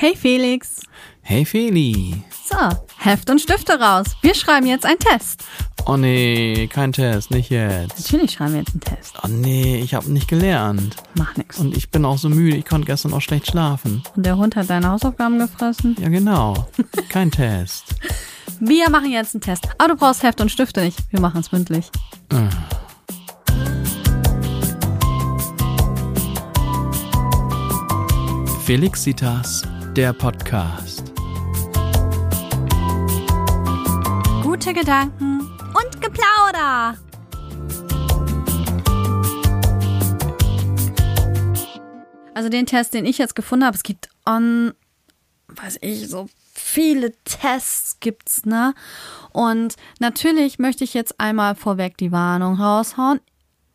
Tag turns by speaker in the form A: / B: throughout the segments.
A: Hey Felix.
B: Hey Feli.
A: So, Heft und Stifte raus. Wir schreiben jetzt einen Test.
B: Oh nee, kein Test, nicht jetzt.
A: Natürlich schreiben wir jetzt einen Test.
B: Oh nee, ich habe nicht gelernt.
A: Mach nix.
B: Und ich bin auch so müde, ich konnte gestern auch schlecht schlafen.
A: Und der Hund hat deine Hausaufgaben gefressen.
B: Ja genau, kein Test.
A: Wir machen jetzt einen Test. Aber du brauchst Heft und Stifte nicht. Wir machen es mündlich.
B: Felixitas, der Podcast.
A: Gute Gedanken und Geplauder. Also den Test, den ich jetzt gefunden habe, es gibt on, weiß ich, so viele Tests gibt's, ne? Und natürlich möchte ich jetzt einmal vorweg die Warnung raushauen.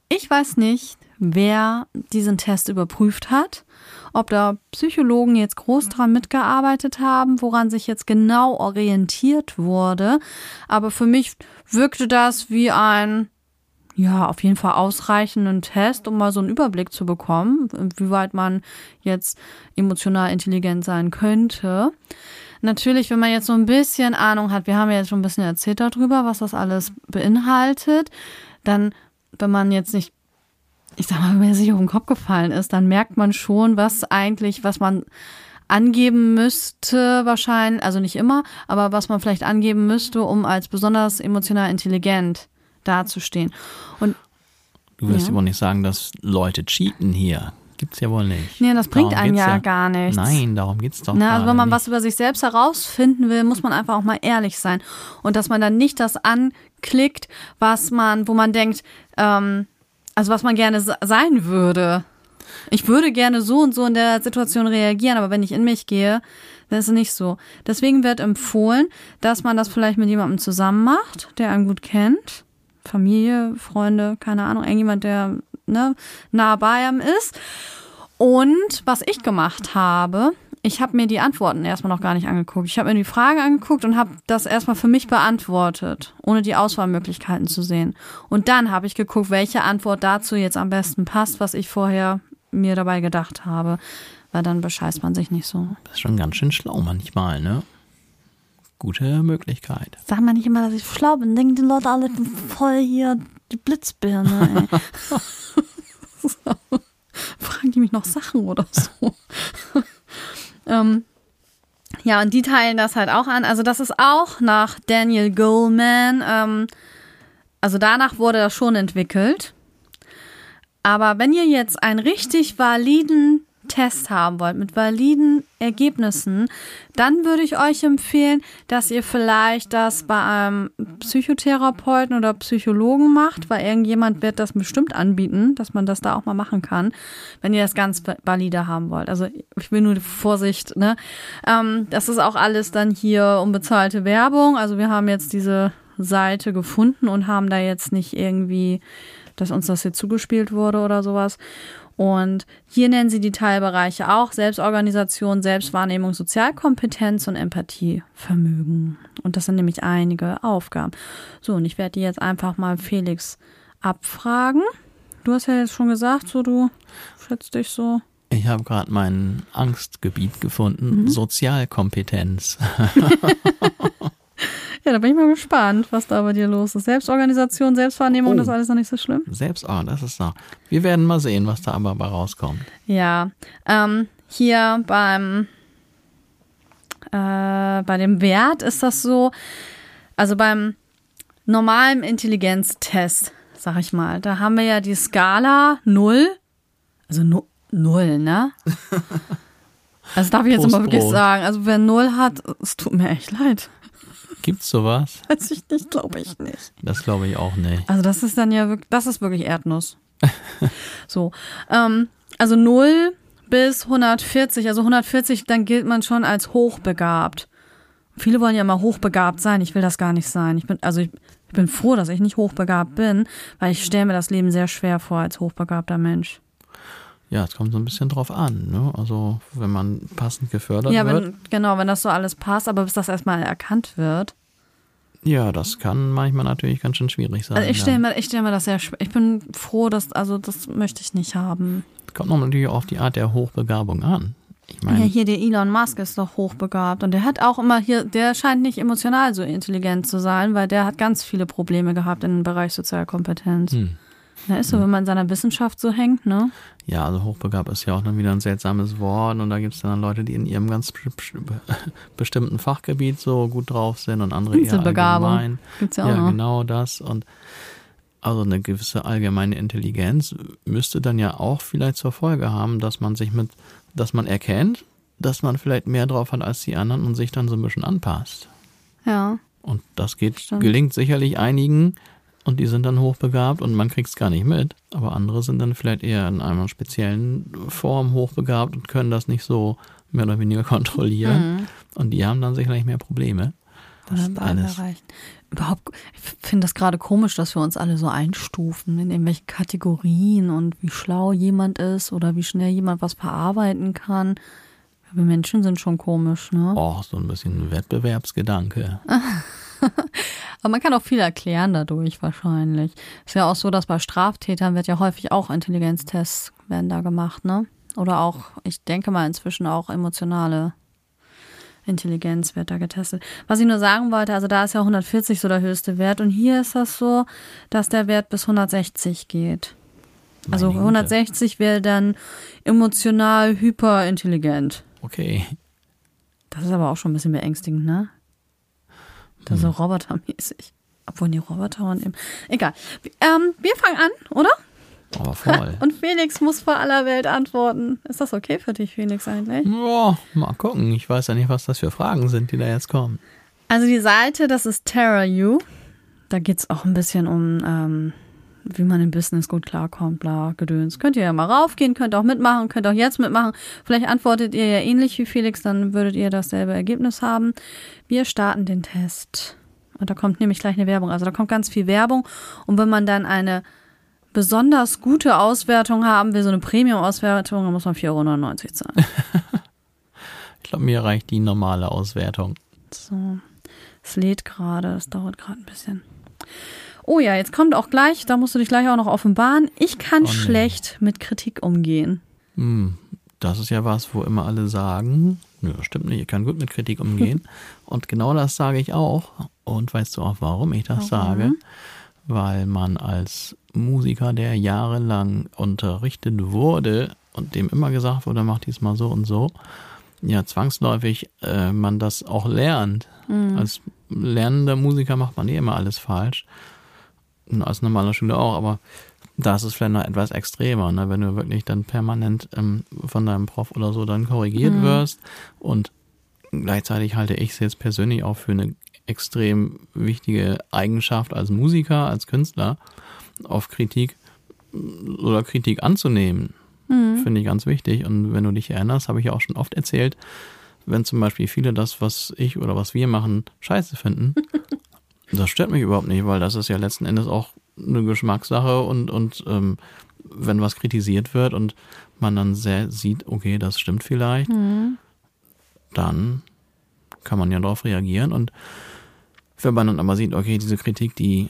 A: Ich weiß nicht, wer diesen Test überprüft hat, ob da Psychologen jetzt groß dran mitgearbeitet haben, woran sich jetzt genau orientiert wurde. Aber für mich wirkte das wie ein, ja, auf jeden Fall ausreichenden Test, um mal so einen Überblick zu bekommen, wie weit man jetzt emotional intelligent sein könnte. Natürlich, wenn man jetzt so ein bisschen Ahnung hat, wir haben ja jetzt schon ein bisschen erzählt darüber, was das alles beinhaltet, dann, wenn man jetzt nicht ich sag mal, wenn mir sich auf den Kopf gefallen ist, dann merkt man schon, was eigentlich, was man angeben müsste, wahrscheinlich, also nicht immer, aber was man vielleicht angeben müsste, um als besonders emotional intelligent dazustehen. Und
B: Du wirst
A: Ja.
B: ja wohl nicht sagen, dass Leute cheaten hier. Gibt's ja wohl nicht.
A: nee, das bringt
B: Darum
A: einem
B: geht's
A: ja, gar nichts.
B: Nein, darum geht's doch
A: Na, also wenn man
B: nicht.
A: was über sich selbst herausfinden will, muss man einfach auch mal ehrlich sein. Und dass man dann nicht das anklickt, was man, wo man denkt, ähm, also was man gerne se- sein würde. Ich würde gerne so und so in der Situation reagieren, aber wenn ich in mich gehe, dann ist es nicht so. Deswegen wird empfohlen, dass man das vielleicht mit jemandem zusammen macht, der einen gut kennt. Familie, Freunde, keine Ahnung, irgendjemand, der ne, nah bei einem ist. Und was ich gemacht habe, ich habe mir die Antworten erstmal noch gar nicht angeguckt. Ich habe mir die Frage angeguckt und habe das erstmal für mich beantwortet, ohne die Auswahlmöglichkeiten zu sehen. Und dann habe ich geguckt, welche Antwort dazu jetzt am besten passt, was ich vorher mir dabei gedacht habe. Weil dann bescheißt man sich nicht so.
B: Das ist schon ganz schön schlau manchmal, ne? Gute Möglichkeit.
A: Sag mal nicht immer, dass ich schlau bin. Denken die Leute alle, ich bin voll hier die Blitzbirne, ey. so. Fragen die mich noch Sachen oder so. Ähm, ja, und die teilen das halt auch an. Also das ist auch nach Daniel Goleman. Ähm, also danach wurde das schon entwickelt. Aber wenn ihr jetzt einen richtig validen Test haben wollt, mit validen Ergebnissen, dann würde ich euch empfehlen, dass ihr vielleicht das bei einem Psychotherapeuten oder Psychologen macht, weil irgendjemand wird das bestimmt anbieten, dass man das da auch mal machen kann, wenn ihr das ganz valide haben wollt. Also ich will nur Vorsicht, ne? Ähm, das ist auch alles dann hier unbezahlte Werbung. Also wir haben jetzt diese Seite gefunden und haben da jetzt nicht irgendwie, dass uns das hier zugespielt wurde oder sowas. Und hier nennen sie die Teilbereiche auch Selbstorganisation, Selbstwahrnehmung, Sozialkompetenz und Empathievermögen. Und das sind nämlich einige Aufgaben. So, und ich werde die jetzt einfach mal Felix abfragen. Du hast ja jetzt schon gesagt, so du schätzt dich so.
B: Ich habe gerade mein Angstgebiet gefunden.
A: Mhm.
B: Sozialkompetenz.
A: Ja, da bin ich mal gespannt, was da bei dir los ist. Selbstorganisation, Selbstwahrnehmung,
B: Oh.
A: das ist alles noch nicht so schlimm.
B: Selbst, oh, das ist noch. Wir werden mal sehen, was da aber bei rauskommt.
A: Ja, ähm, hier beim äh, bei dem Wert ist das so, also beim normalen Intelligenztest, sag ich mal, da haben wir ja die Skala 0, also nu 0, ne? Also darf ich jetzt immer wirklich sagen, also wer 0 hat, es tut mir echt leid.
B: Gibt's sowas?
A: Weiß ich nicht, glaube ich nicht.
B: Das glaube ich auch nicht.
A: Also das ist dann ja wirklich, das ist wirklich Erdnuss. so, ähm, also 0 bis 140, also 140, dann gilt man schon als hochbegabt. Viele wollen ja immer hochbegabt sein. Ich will das gar nicht sein. Ich bin, also ich, ich bin froh, dass ich nicht hochbegabt bin, weil ich stelle mir das Leben sehr schwer vor als hochbegabter Mensch.
B: Ja, es kommt so ein bisschen drauf an. Ne? Also, wenn man passend gefördert
A: Ja,
B: wird.
A: wenn, genau, wenn das so alles passt, aber bis das erstmal erkannt wird.
B: Ja, das kann manchmal natürlich ganz schön schwierig sein.
A: Also ich stelle mir, ich stell mir das sehr. Ich bin froh, dass, also das möchte ich nicht haben.
B: Kommt noch natürlich auf die Art der Hochbegabung an. Ich meine,
A: Ja, hier der Elon Musk ist doch hochbegabt und der hat auch immer hier, der scheint nicht emotional so intelligent zu sein, weil der hat ganz viele Probleme gehabt im Bereich Sozialkompetenz.
B: hm.
A: Da ist so, wenn man in seiner Wissenschaft so hängt, ne?
B: ja, also hochbegabt ist ja auch dann wieder ein seltsames Wort und da gibt es dann Leute, die in ihrem ganz be- be- bestimmten Fachgebiet so gut drauf sind und andere eher
A: Inselbegabung.
B: allgemein.
A: Gibt's ja auch
B: Ja,
A: noch.
B: genau das. Und also eine gewisse allgemeine Intelligenz müsste dann ja auch vielleicht zur Folge haben, dass man sich mit, dass man erkennt, dass man vielleicht mehr drauf hat als die anderen und sich dann so ein bisschen anpasst.
A: Ja.
B: Und das geht,
A: Stimmt.
B: gelingt sicherlich einigen und die sind dann hochbegabt und man kriegt es gar nicht mit. Aber andere sind dann vielleicht eher in einer speziellen Form hochbegabt und können das nicht so mehr oder weniger kontrollieren.
A: Mhm.
B: Und die haben dann sicherlich mehr Probleme. Das ist alles.
A: Überhaupt, ich finde das gerade komisch, dass wir uns alle so einstufen in irgendwelche Kategorien und wie schlau jemand ist oder wie schnell jemand was verarbeiten kann. Wir Menschen sind schon komisch, ne?
B: Oh, so ein bisschen Wettbewerbsgedanke.
A: Aber man kann auch viel erklären dadurch wahrscheinlich. Ist ja auch so, dass bei Straftätern wird ja häufig auch Intelligenztests werden da gemacht, ne? Oder auch, ich denke mal inzwischen auch emotionale Intelligenz wird da getestet. Was ich nur sagen wollte, also da ist ja 140 so der höchste Wert und hier ist das so, dass der Wert bis 160 geht. Also
B: Meine Güte.
A: 160 wäre dann emotional hyperintelligent.
B: Okay.
A: Das ist aber auch schon ein bisschen beängstigend, ne? Das ist so robotermäßig. Obwohl die Roboter und eben. Egal. Ähm, wir fangen an, oder?
B: Aber voll.
A: Und Felix muss vor aller Welt antworten. Ist das okay für dich, Felix, eigentlich?
B: Ja, mal gucken. Ich weiß ja nicht, was das für Fragen sind, die da jetzt kommen.
A: Also die Seite, das ist TerraU. Da geht es auch ein bisschen um, ähm, wie man im Business gut klarkommt, bla, Gedöns. Könnt ihr ja mal raufgehen, könnt auch mitmachen, könnt auch jetzt mitmachen. Vielleicht antwortet ihr ja ähnlich wie Felix, dann würdet ihr dasselbe Ergebnis haben. Wir starten den Test. Und da kommt nämlich gleich eine Werbung. Also da kommt ganz viel Werbung. Und wenn man dann eine besonders gute Auswertung haben will, so eine Premium-Auswertung, dann muss man 4,99 Euro zahlen.
B: Ich glaube, mir reicht die normale Auswertung.
A: So, es lädt gerade, es dauert gerade ein bisschen. Oh ja, jetzt kommt auch gleich, da musst du dich gleich auch noch offenbaren. Ich kann
B: Oh nee.
A: schlecht mit Kritik umgehen.
B: Hm, das ist ja was, wo immer alle sagen, nö, stimmt nicht, ich kann gut mit Kritik umgehen. Und genau das sage ich auch. Und weißt du auch, warum ich das
A: Warum?
B: sage? Weil man als Musiker, der jahrelang unterrichtet wurde und dem immer gesagt wurde, mach diesmal so und so, ja, zwangsläufig äh, man das auch lernt. Als lernender Musiker macht man eh immer alles falsch. Als normaler Schüler auch, aber da ist es vielleicht noch etwas extremer, ne? wenn du wirklich dann permanent ähm, von deinem Prof oder so dann korrigiert wirst. Und gleichzeitig halte ich es jetzt persönlich auch für eine extrem wichtige Eigenschaft als Musiker, als Künstler, auf Kritik mm, oder Kritik anzunehmen. Finde ich ganz wichtig. Und wenn du dich erinnerst, habe ich ja auch schon oft erzählt, wenn zum Beispiel viele das, was ich oder was wir machen, scheiße finden, das stört mich überhaupt nicht, weil das ist ja letzten Endes auch eine Geschmackssache und, und ähm, wenn was kritisiert wird und man dann sehr sieht, okay, das stimmt vielleicht, dann kann man ja darauf reagieren und wenn man dann aber sieht, okay, diese Kritik, die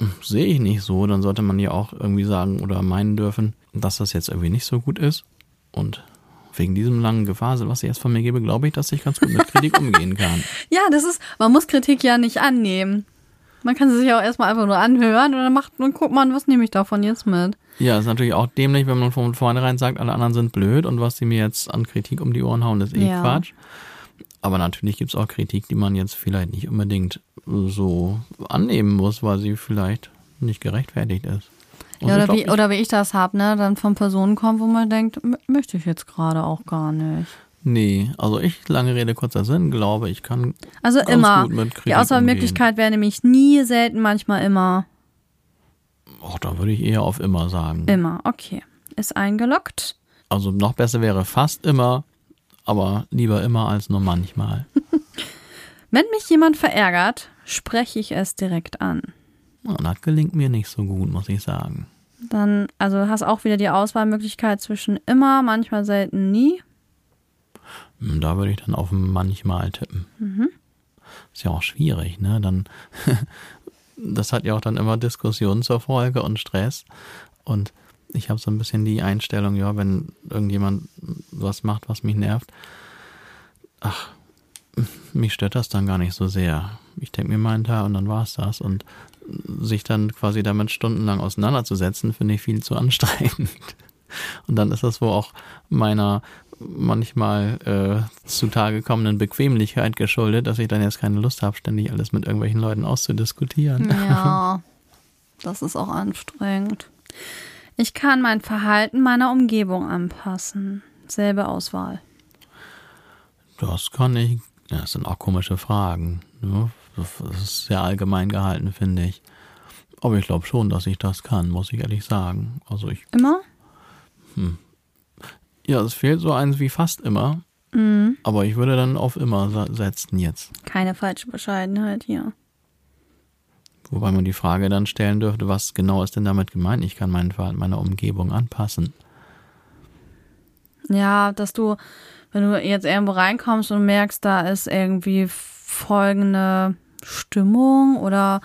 B: hm, sehe ich nicht so, dann sollte man ja auch irgendwie sagen oder meinen dürfen, dass das jetzt irgendwie nicht so gut ist und wegen diesem langen Gefasel, was ich jetzt von mir gebe, glaube ich, dass ich ganz gut mit Kritik umgehen kann.
A: Ja, das ist, man muss Kritik ja nicht annehmen. Man kann sie sich auch erstmal einfach nur anhören und dann macht und guckt man, was nehme ich davon jetzt mit.
B: Ja, ist natürlich auch dämlich, wenn man von vornherein sagt, alle anderen sind blöd und was sie mir jetzt an Kritik um die Ohren hauen, ist eh
A: Ja.
B: Quatsch. Aber natürlich gibt's auch Kritik, die man jetzt vielleicht nicht unbedingt so annehmen muss, weil sie vielleicht nicht gerechtfertigt ist. Und
A: Ja, oder, wie, oder wie ich das habe, ne? Dann von Personen kommt, wo man denkt, möchte ich jetzt gerade auch gar nicht.
B: Nee, also ich, lange Rede, kurzer Sinn, glaube, ich kann
A: Also
B: ganz
A: immer.
B: gut mit Kritik
A: Die Auswahlmöglichkeit wäre nämlich nie, selten, manchmal immer.
B: Oh, da würde ich eher auf immer sagen.
A: Immer. Okay. Ist eingeloggt.
B: Also noch besser wäre fast immer, aber lieber immer als nur manchmal.
A: Wenn mich jemand verärgert, spreche ich es direkt an.
B: Und das gelingt mir nicht so gut, muss ich sagen.
A: Dann, also hast auch wieder die Auswahlmöglichkeit zwischen immer, manchmal, selten, nie.
B: Hm, Da würde ich dann auf manchmal tippen. Ist ja auch schwierig, ne? Dann, das hat ja auch dann immer Diskussionen zur Folge und Stress. Und ich habe so ein bisschen die Einstellung, ja, wenn irgendjemand was macht, was mich nervt, ach, mich stört das dann gar nicht so sehr. Ich denke mir meinen Teil und dann war es das. Und sich dann quasi damit stundenlang auseinanderzusetzen, finde ich viel zu anstrengend. Und dann ist das wohl auch meiner manchmal äh, zutage kommenden Bequemlichkeit geschuldet, dass ich dann jetzt keine Lust habe, ständig alles mit irgendwelchen Leuten auszudiskutieren.
A: Ja, das ist auch anstrengend. Ich kann mein Verhalten meiner Umgebung anpassen. Selbe Auswahl.
B: Das kann ich. Das sind auch komische Fragen. Ne? Das ist sehr allgemein gehalten, finde ich. Aber ich glaube schon, dass ich das kann, muss ich ehrlich sagen. Also ich.
A: Immer?
B: Hm. Ja, es fehlt so eins wie fast immer.
A: Mhm.
B: Aber ich würde dann auf immer setzen jetzt.
A: Keine falsche Bescheidenheit hier.
B: Wobei man die Frage dann stellen dürfte, was genau ist denn damit gemeint? Ich kann meinen Verhalten meiner Umgebung anpassen.
A: Ja, dass du, wenn du jetzt irgendwo reinkommst und merkst, da ist irgendwie folgende Stimmung oder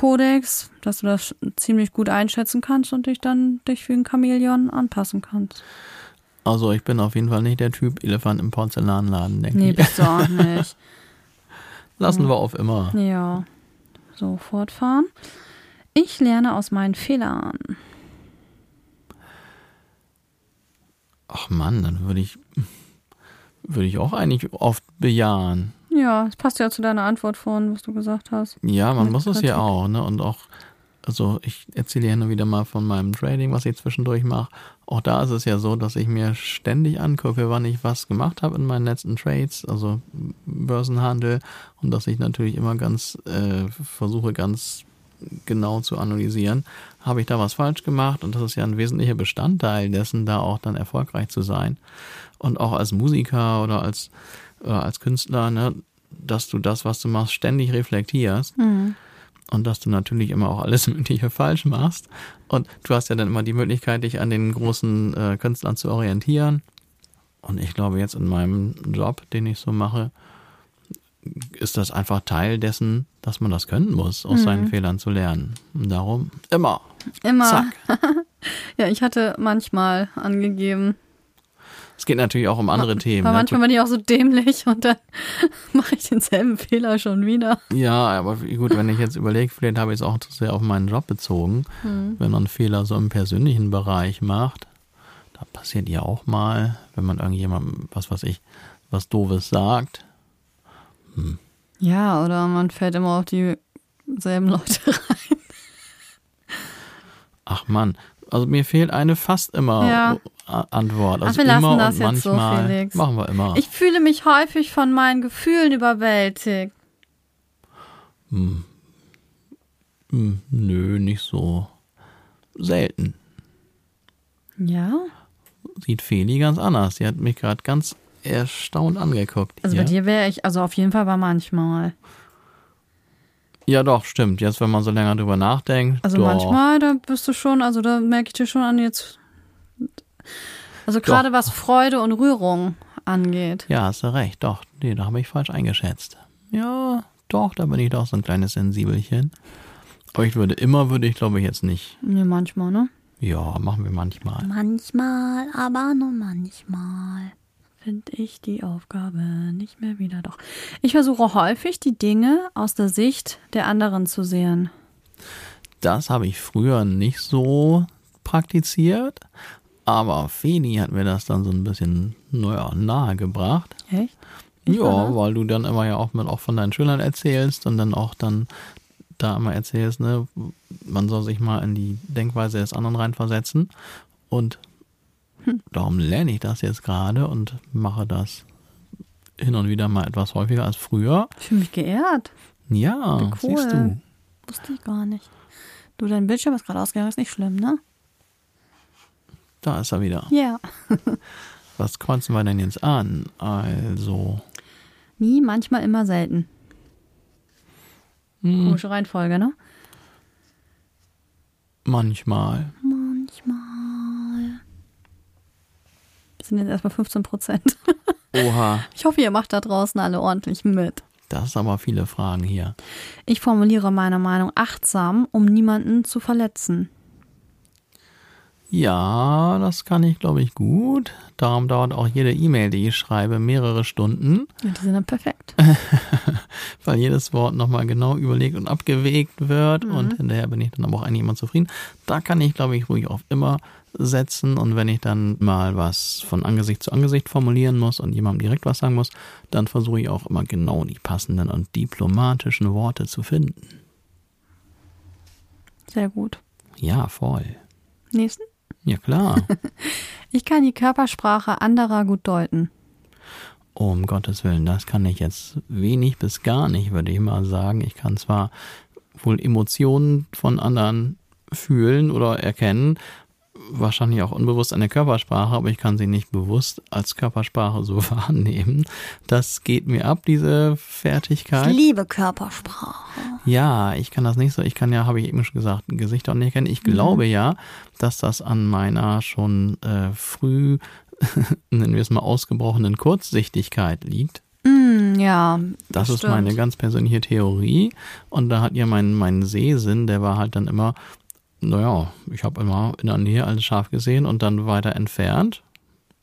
A: Verhaltenskodex, dass du das ziemlich gut einschätzen kannst und dich dann dich wie ein Chamäleon anpassen kannst.
B: Also ich bin auf jeden Fall nicht der Typ Elefant im Porzellanladen, denke
A: Nee,
B: ich.
A: bist du auch nicht.
B: Lassen wir auf immer.
A: Ja. So, fortfahren. Ich lerne aus meinen Fehlern.
B: Ach Mann, dann würde ich, würde ich auch eigentlich oft bejahen.
A: Ja, es passt ja zu deiner Antwort von, was du gesagt hast.
B: Ja, man
A: Mit
B: muss es ja
A: Kritik.
B: auch, ne? Und auch, also ich erzähle ja nur wieder mal von meinem Trading, was ich zwischendurch mache. Auch da ist es ja so, dass ich mir ständig angucke, wann ich was gemacht habe in meinen letzten Trades, also Börsenhandel, und dass ich natürlich immer ganz äh, versuche, ganz genau zu analysieren, habe ich da was falsch gemacht und das ist ja ein wesentlicher Bestandteil dessen, da auch dann erfolgreich zu sein. Und auch als Musiker oder als, äh, als Künstler, ne, dass du das, was du machst, ständig reflektierst
A: Mhm.
B: und dass du natürlich immer auch alles Mögliche falsch machst. Und du hast ja dann immer die Möglichkeit, dich an den großen äh, Künstlern zu orientieren. Und ich glaube, jetzt in meinem Job, den ich so mache, ist das einfach Teil dessen, dass man das können muss, aus seinen Fehlern zu lernen. Und darum immer.
A: Immer.
B: Zack.
A: Ja, ich hatte manchmal angegeben.
B: Es geht natürlich auch um andere Themen.
A: Weil
B: ne?
A: manchmal bin ich auch so dämlich und dann mache ich denselben Fehler schon wieder.
B: Ja, aber gut, wenn ich jetzt überlege, vielleicht habe ich es auch zu sehr auf meinen Job bezogen. Wenn man Fehler so im persönlichen Bereich macht, da passiert ja auch mal, wenn man irgendjemandem, was weiß ich, was Doofes sagt.
A: Ja, oder man fällt immer auf dieselben Leute rein.
B: Ach Mann, also mir fehlt eine fast immer
A: Ja.
B: Antwort. Also
A: wir lassen
B: immer
A: das
B: und
A: jetzt so, Felix.
B: machen wir immer.
A: Ich fühle mich häufig von meinen Gefühlen überwältigt.
B: Hm, nö, nicht so selten.
A: Ja?
B: Sieht Feli ganz anders. Sie hat mich gerade ganz erstaunt angeguckt.
A: Also
B: hier.
A: bei dir wäre ich, also auf jeden Fall war manchmal.
B: Ja, doch, stimmt. Jetzt, wenn man so länger drüber nachdenkt.
A: Also
B: doch.
A: manchmal, da bist du schon, also da merke ich dir schon an jetzt. Also gerade was Freude und Rührung angeht.
B: Ja, hast du recht. Doch, nee, da habe ich falsch eingeschätzt. Ja, doch, da bin ich doch so ein kleines Sensibelchen. Aber ich würde immer, würde ich glaube ich jetzt nicht.
A: Nee, manchmal, ne?
B: Ja, machen wir manchmal.
A: Manchmal, aber nur manchmal finde ich die Aufgabe nicht mehr wieder. Doch. Ich versuche häufig, die Dinge aus der Sicht der anderen zu sehen.
B: Das habe ich früher nicht so praktiziert. Aber Feli hat mir das dann so ein bisschen, naja, nahegebracht.
A: Echt? Ich
B: Ja, weil du dann immer ja auch mit auch von deinen Schülern erzählst und dann auch dann da immer erzählst, ne, man soll sich mal in die Denkweise des anderen reinversetzen. Und. Darum lerne ich das jetzt gerade und mache das hin und wieder mal etwas häufiger als früher.
A: Ich fühle mich geehrt.
B: Ja,
A: Wie cool.
B: siehst du.
A: Wusste ich gar nicht. Du, dein Bildschirm ist gerade ausgegangen, ist nicht schlimm, ne?
B: Da ist er wieder.
A: Ja.
B: Was kreuzen wir denn jetzt an? Also,
A: Nie, manchmal, immer selten.
B: hm,
A: Komische Reihenfolge, ne?
B: Manchmal.
A: Das sind jetzt erstmal 15 Prozent.
B: Oha,
A: Ich hoffe, ihr macht da draußen alle ordentlich mit.
B: das sind aber viele Fragen hier.
A: Ich formuliere meine Meinung achtsam, um niemanden zu verletzen.
B: Ja, das kann ich, glaube ich, gut. Darum dauert auch jede E-Mail, die ich schreibe, mehrere Stunden.
A: Ja, die sind dann perfekt.
B: weil jedes Wort nochmal genau überlegt und abgewegt wird mhm. und hinterher bin ich dann aber auch eigentlich immer zufrieden. Da kann ich, glaube ich, ruhig auf immer setzen und wenn ich dann mal was von Angesicht zu Angesicht formulieren muss und jemandem direkt was sagen muss, dann versuche ich auch immer genau die passenden und diplomatischen Worte zu finden.
A: Sehr gut.
B: Ja, voll.
A: Nächsten?
B: Ja, klar.
A: ich kann die Körpersprache anderer gut deuten.
B: Um Gottes Willen, das kann ich jetzt wenig bis gar nicht, würde ich mal sagen. Ich kann zwar wohl Emotionen von anderen fühlen oder erkennen, wahrscheinlich auch unbewusst an der Körpersprache, aber ich kann sie nicht bewusst als Körpersprache so wahrnehmen. Das geht mir ab, diese Fertigkeit.
A: Ich liebe Körpersprache.
B: Ja, ich kann das nicht so. Ich kann ja, habe ich eben schon gesagt, Gesichter nicht erkennen. Ich mhm. glaube ja, dass das an meiner schon äh, früh, nennen wir es mal, ausgebrochenen Kurzsichtigkeit liegt.
A: Mm, ja.
B: Das, das ist meine ganz persönliche Theorie. Und da hat ja mein, mein Sehsinn, der war halt dann immer naja, ich habe immer in der Nähe alles scharf gesehen und dann weiter entfernt.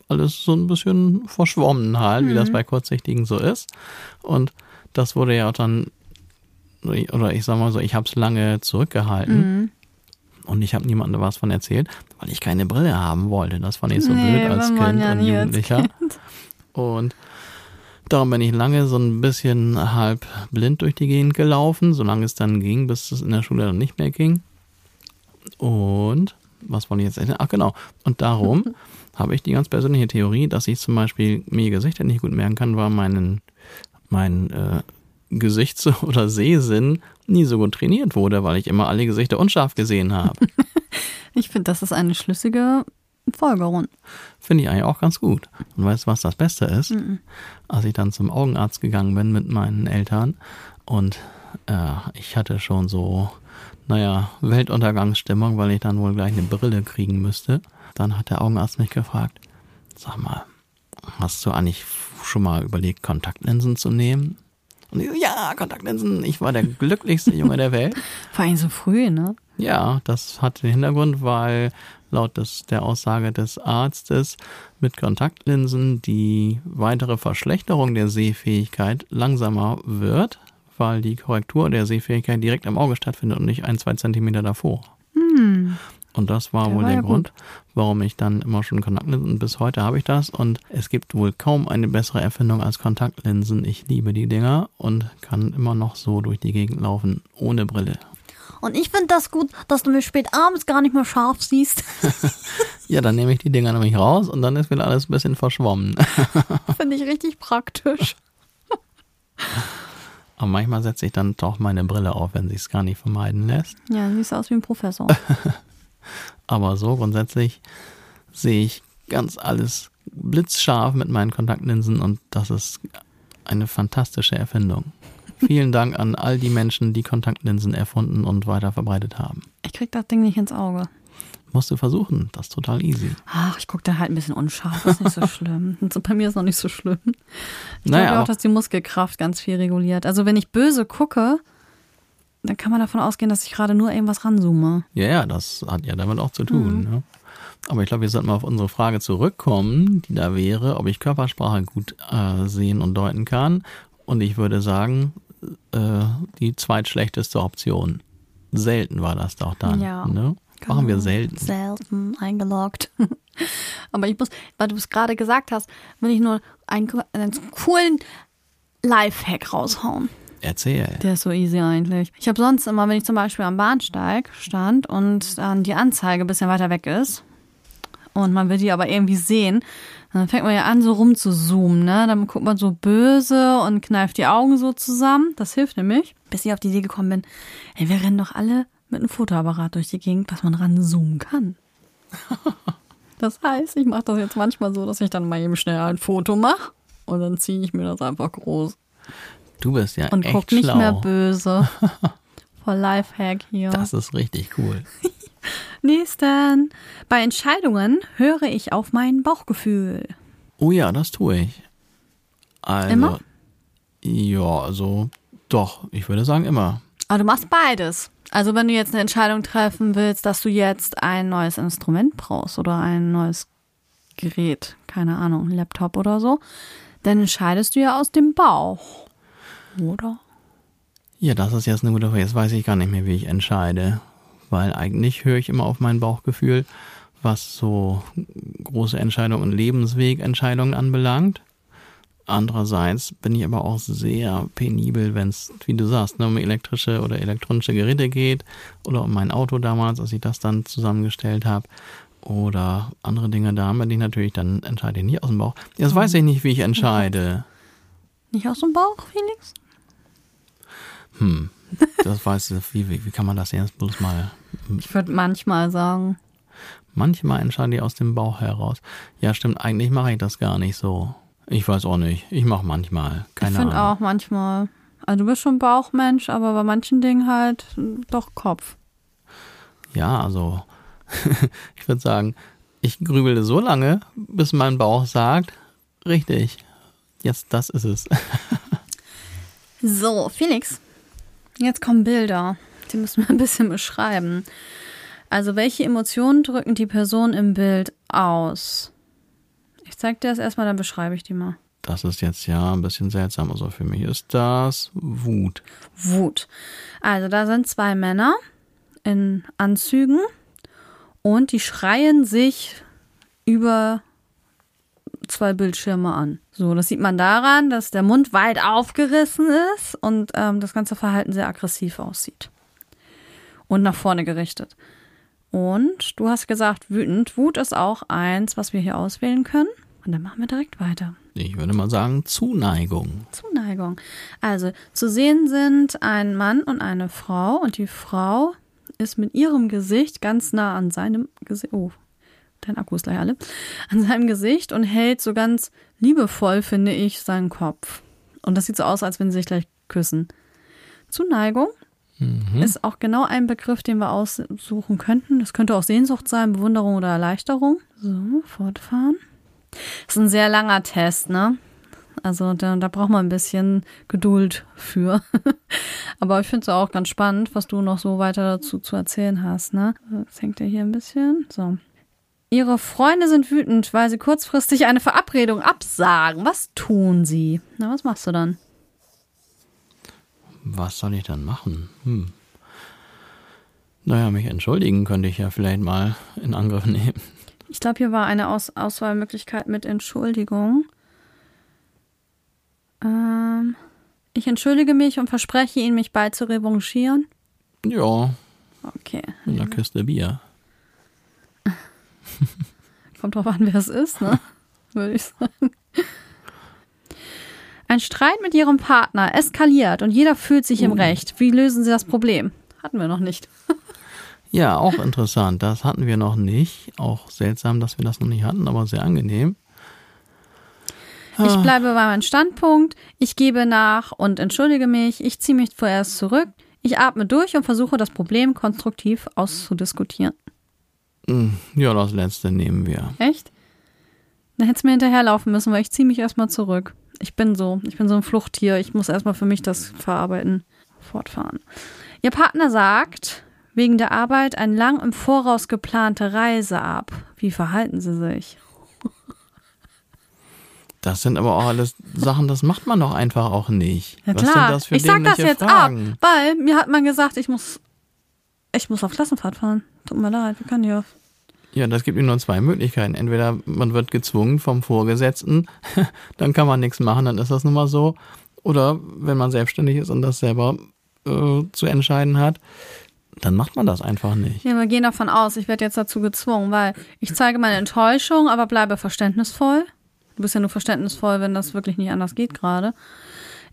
B: Alles so ein bisschen verschwommen halt, mhm. wie das mhm. bei Kurzsichtigen so ist. Und das wurde ja auch dann, oder ich sag mal so, ich habe es lange zurückgehalten. Mhm. Und ich habe niemandem was von erzählt, weil ich keine Brille haben wollte. Das fand ich so nee, blöd als Kind ja und Jugendlicher. Kind. Und darum bin ich lange so ein bisschen halb blind durch die Gegend gelaufen, solange es dann ging, bis es in der Schule dann nicht mehr ging. Und was wollte ich jetzt erzählen? Ach genau. Und darum habe ich die ganz persönliche Theorie, dass ich zum Beispiel mir Gesichter nicht gut merken kann, weil meinen, mein äh, Gesichts- oder Sehsinn nie so gut trainiert wurde, weil ich immer alle Gesichter unscharf gesehen habe.
A: ich finde, das ist eine schlüssige Folgerung.
B: Finde ich eigentlich auch ganz gut. Und weißt du, was das Beste ist? Mhm. Als ich dann zum Augenarzt gegangen bin mit meinen Eltern und äh, ich hatte schon so naja, Weltuntergangsstimmung, weil ich dann wohl gleich eine Brille kriegen müsste. Dann hat der Augenarzt mich gefragt, sag mal, hast du eigentlich schon mal überlegt, Kontaktlinsen zu nehmen? Und ich so, ja, Kontaktlinsen, ich war der glücklichste Junge der Welt.
A: Vor allem so früh, ne?
B: Ja, das hat den Hintergrund, weil laut des, der Aussage des Arztes mit Kontaktlinsen die weitere Verschlechterung der Sehfähigkeit langsamer wird, weil die Korrektur der Sehfähigkeit direkt am Auge stattfindet und nicht ein, zwei Zentimeter davor.
A: Hm.
B: Und das war der wohl war der ja Grund, gut. warum ich dann immer schon Kontaktlinsen, bis heute habe ich das und es gibt wohl kaum eine bessere Erfindung als Kontaktlinsen. Ich liebe die Dinger und kann immer noch so durch die Gegend laufen, ohne Brille.
A: Und ich finde das gut, dass du mich spät abends gar nicht mehr scharf siehst.
B: ja, dann nehme ich die Dinger nämlich raus und dann ist wieder alles ein bisschen verschwommen.
A: finde ich richtig praktisch.
B: Aber manchmal setze ich dann doch meine Brille auf, wenn sich es gar nicht vermeiden lässt.
A: Ja, siehst aus wie ein Professor.
B: Aber so grundsätzlich sehe ich ganz alles blitzscharf mit meinen Kontaktlinsen und das ist eine fantastische Erfindung. Vielen Dank an all die Menschen, die Kontaktlinsen erfunden und weiter verbreitet haben.
A: Ich krieg das Ding nicht ins Auge.
B: Musst du versuchen, das ist total easy.
A: Ach, ich gucke da halt ein bisschen unscharf, das ist nicht so schlimm. Und so, bei mir ist noch nicht so schlimm. Ich
B: naja,
A: glaube auch, dass die Muskelkraft ganz viel reguliert. Also wenn ich böse gucke, dann kann man davon ausgehen, dass ich gerade nur irgendwas ranzoome.
B: Ja, ja, das hat ja damit auch zu tun. Mhm. Ne? Aber ich glaube, wir sollten mal auf unsere Frage zurückkommen, die da wäre, ob ich Körpersprache gut äh, sehen und deuten kann. Und ich würde sagen, äh, die zweitschlechteste Option. Selten war das doch dann. Ja. Ne? Genau. Machen wir selten.
A: Selten eingeloggt. Aber ich muss, weil du es gerade gesagt hast, will ich nur einen, einen coolen Lifehack raushauen.
B: Erzähl.
A: Der ist so easy eigentlich. Ich habe sonst immer, wenn ich zum Beispiel am Bahnsteig stand und dann die Anzeige ein bisschen weiter weg ist und man will die aber irgendwie sehen, dann fängt man ja an, so rumzuzoomen, ne? Dann guckt man so böse und kneift die Augen so zusammen. Das hilft nämlich. Bis ich auf die Idee gekommen bin, ey, wir rennen doch alle mit einem Fotoapparat durch die Gegend, was man ranzoomen kann. das heißt, ich mache das jetzt manchmal so, dass ich dann mal eben schnell ein Foto mache und dann ziehe ich mir das einfach groß.
B: Du bist ja
A: und
B: echt
A: guck nicht mehr böse. Voll Lifehack hier.
B: Das ist richtig cool.
A: Nächsten. Bei Entscheidungen höre ich auf mein Bauchgefühl.
B: Oh ja, das tue ich. Also,
A: immer?
B: Ja, also doch, ich würde sagen immer.
A: Aber du machst beides. Also wenn du jetzt eine Entscheidung treffen willst, dass du jetzt ein neues Instrument brauchst oder ein neues Gerät, keine Ahnung, Laptop oder so, dann entscheidest du ja aus dem Bauch. Oder?
B: Ja, das ist jetzt eine gute Frage. Jetzt weiß ich gar nicht mehr, wie ich entscheide. Weil eigentlich höre ich immer auf mein Bauchgefühl, was so große Entscheidungen und Lebenswegentscheidungen anbelangt. Andererseits bin ich aber auch sehr penibel, wenn es, wie du sagst, ne, um elektrische oder elektronische Geräte geht oder um mein Auto damals, als ich das dann zusammengestellt habe oder andere Dinge da, denen ich natürlich dann entscheide ich nicht aus dem Bauch. Jetzt weiß ich nicht, wie ich entscheide.
A: Nicht aus dem Bauch, Felix?
B: Hm, das weiß ich, wie, wie, wie kann man das jetzt bloß mal.
A: Ich würde manchmal sagen.
B: Manchmal entscheide ich aus dem Bauch heraus. Ja, stimmt, eigentlich mache ich das gar nicht so. Ich weiß auch nicht. Ich mache manchmal. Keine
A: ich finde auch manchmal. Also du bist schon Bauchmensch, aber bei manchen Dingen halt doch Kopf.
B: Ja, also ich würde sagen, ich grübelte so lange, bis mein Bauch sagt, richtig, jetzt das ist es.
A: so, Felix, jetzt kommen Bilder. Die müssen wir ein bisschen beschreiben. Also, welche Emotionen drücken die Person im Bild aus? Ich zeig dir das erstmal, dann beschreibe ich die mal.
B: Das ist jetzt ja ein bisschen seltsam. Also für mich ist das Wut.
A: Wut. Also da sind zwei Männer in Anzügen und die schreien sich über zwei Bildschirme an. So, das sieht man daran, dass der Mund weit aufgerissen ist und ähm, das ganze Verhalten sehr aggressiv aussieht. Und nach vorne gerichtet. Und du hast gesagt, wütend. Wut ist auch eins, was wir hier auswählen können. Und dann machen wir direkt weiter.
B: Ich würde mal sagen Zuneigung.
A: Zuneigung. Also zu sehen sind ein Mann und eine Frau und die Frau ist mit ihrem Gesicht ganz nah an seinem Gesicht. Oh, dein Akku ist gleich alle. An seinem Gesicht und hält so ganz liebevoll, finde ich, seinen Kopf. Und das sieht so aus, als wenn sie sich gleich küssen. Zuneigung mhm. ist auch genau ein Begriff, den wir aussuchen könnten. Das könnte auch Sehnsucht sein, Bewunderung oder Erleichterung. So, fortfahren. Das ist ein sehr langer Test, ne? Also da, da braucht man ein bisschen Geduld für. Aber ich finde es auch ganz spannend, was du noch so weiter dazu zu erzählen hast, ne? Jetzt hängt er hier ein bisschen. So. Ihre Freunde sind wütend, weil sie kurzfristig eine Verabredung absagen. Was tun sie? Na, was machst du dann?
B: Was soll ich dann machen? Hm. Naja, mich entschuldigen könnte ich ja vielleicht mal in Angriff nehmen.
A: Ich glaube, hier war eine Aus Auswahlmöglichkeit mit Entschuldigung. Ähm, ich entschuldige mich und verspreche Ihnen, mich bald zu revanchieren.
B: Ja.
A: Okay.
B: Mit einer Kiste Bier.
A: Kommt drauf an, wer es ist, ne? Würde ich sagen. Ein Streit mit Ihrem Partner eskaliert und jeder fühlt sich im uh. Recht. Wie lösen Sie das Problem? Hatten wir noch nicht.
B: ja, auch interessant. Das hatten wir noch nicht. Auch seltsam, dass wir das noch nicht hatten, aber sehr angenehm.
A: Ich ah. bleibe bei meinem Standpunkt, ich gebe nach und entschuldige mich, ich ziehe mich vorerst zurück, ich atme durch und versuche das Problem konstruktiv auszudiskutieren.
B: Hm, ja, das letzte nehmen wir.
A: Echt? Dann hätte es mir hinterherlaufen müssen, weil ich ziehe mich erstmal zurück. Ich bin so, ich bin so ein Fluchttier, ich muss erstmal für mich das verarbeiten, fortfahren. Ihr Partner sagt, wegen der Arbeit eine lang im Voraus geplante Reise ab. Wie verhalten Sie sich?
B: Das sind aber auch alles Sachen, das macht man doch einfach auch nicht.
A: Ja, Was klar. das für ich sag das jetzt Fragen? ab, weil mir hat man gesagt, ich muss, ich muss auf Klassenfahrt fahren. Tut mir leid, wir können auf.
B: Ja, das gibt nur zwei Möglichkeiten. Entweder man wird gezwungen vom Vorgesetzten, dann kann man nichts machen, dann ist das nun mal so. Oder wenn man selbstständig ist und das selber äh, zu entscheiden hat, dann macht man das einfach nicht.
A: Ja, wir gehen davon aus, ich werde jetzt dazu gezwungen, weil ich zeige meine Enttäuschung, aber bleibe verständnisvoll. Du bist ja nur verständnisvoll, wenn das wirklich nicht anders geht gerade.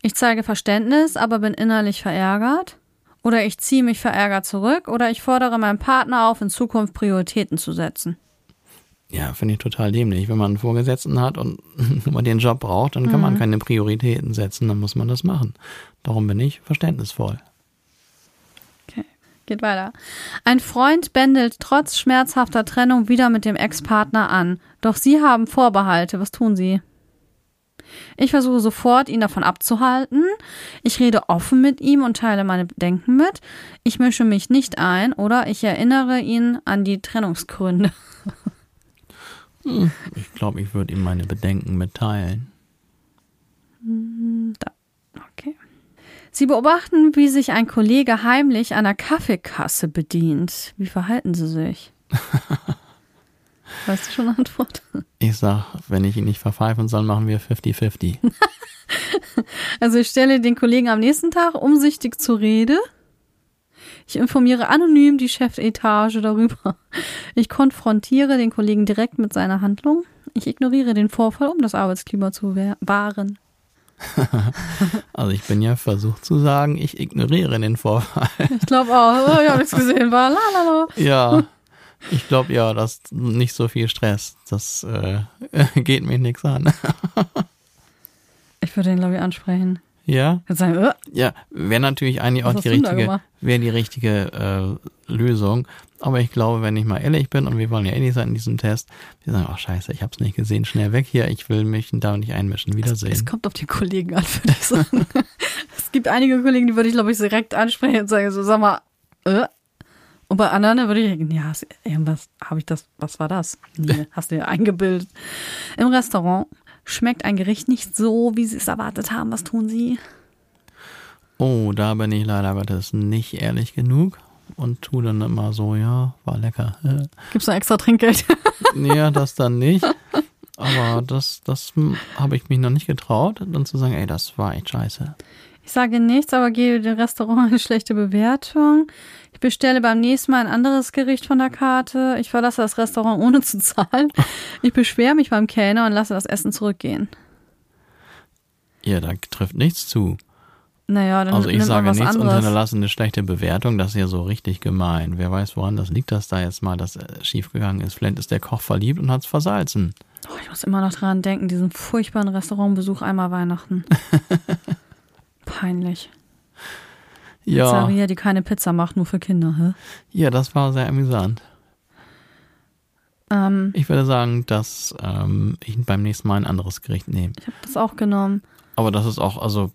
A: Ich zeige Verständnis, aber bin innerlich verärgert. Oder ich ziehe mich verärgert zurück. Oder ich fordere meinen Partner auf, in Zukunft Prioritäten zu setzen.
B: Ja, finde ich total dämlich. Wenn man einen Vorgesetzten hat und man den Job braucht, dann kann mhm. man keine Prioritäten setzen, dann muss man das machen. Darum bin ich verständnisvoll.
A: Geht weiter. Ein Freund bändelt trotz schmerzhafter Trennung wieder mit dem Ex-Partner an. Doch sie haben Vorbehalte. Was tun sie? Ich versuche sofort, ihn davon abzuhalten. Ich rede offen mit ihm und teile meine Bedenken mit. Ich mische mich nicht ein oder ich erinnere ihn an die Trennungsgründe.
B: Ich glaube, ich würde ihm meine Bedenken mitteilen.
A: Da. Sie beobachten, wie sich ein Kollege heimlich einer Kaffeekasse bedient. Wie verhalten Sie sich? weißt du schon eine Antwort?
B: Ich sag, wenn ich ihn nicht verpfeifen soll, machen wir 50-50.
A: Also ich stelle den Kollegen am nächsten Tag umsichtig zur Rede. Ich informiere anonym die Chefetage darüber. Ich konfrontiere den Kollegen direkt mit seiner Handlung. Ich ignoriere den Vorfall, um das Arbeitsklima zu wahren.
B: Also ich bin ja versucht zu sagen, ich ignoriere den Vorfall.
A: Ich glaube auch. Oh, ich habe nichts gesehen. War la.
B: Ja, ich glaube ja, dass nicht so viel Stress. Das äh, geht mich nichts an.
A: Ich würde den, glaube ich, ansprechen.
B: Ja,
A: sagen, äh,
B: ja, wäre natürlich eigentlich
A: Was
B: auch die richtige, wäre die richtige äh, Lösung. Aber ich glaube, wenn ich mal ehrlich bin und wir wollen ja ehrlich sein in diesem Test, wir sagen, ach scheiße, ich hab's nicht gesehen, schnell weg hier, ich will mich da nicht einmischen,
A: es
B: wiedersehen.
A: kommt auf die Kollegen an, würde ich sagen. es gibt einige Kollegen, die würde ich, glaube ich, direkt ansprechen und sagen, so, sag mal, äh. Und bei anderen würde ich denken, ja, irgendwas, habe ich das, was war das? Nee, hast du dir eingebildet. Im Restaurant schmeckt ein Gericht nicht so, wie sie es erwartet haben. Was tun sie?
B: Oh, da bin ich leider Gottes nicht ehrlich genug und tu dann immer so, ja, war lecker. Äh,
A: Gibt's noch extra Trinkgeld?
B: Nee, das dann nicht. Aber das, das habe ich mich noch nicht getraut, dann zu sagen, ey, das war echt scheiße.
A: Ich sage nichts, aber gebe dem Restaurant eine schlechte Bewertung. Ich bestelle beim nächsten Mal ein anderes Gericht von der Karte. Ich verlasse das Restaurant ohne zu zahlen. Ich beschwere mich beim Kellner und lasse das Essen zurückgehen.
B: Ja, da trifft nichts zu.
A: Naja, dann
B: Also ich sage nichts und
A: anderes.
B: hinterlasse eine schlechte Bewertung, das ist ja so richtig gemein. Wer weiß, woran das liegt, dass da jetzt mal das äh, schiefgegangen ist. Vielleicht ist der Koch verliebt und hat's versalzen.
A: Oh, ich muss immer noch dran denken, diesen furchtbaren Restaurantbesuch einmal Weihnachten. Peinlich.
B: Ja,
A: Pizzeria, die keine Pizza macht, nur für Kinder. Hä?
B: ja, das war sehr amüsant.
A: Ähm,
B: Ich würde sagen, dass ähm, ich beim nächsten Mal ein anderes Gericht nehme.
A: ich habe das auch genommen.
B: Aber das ist auch, also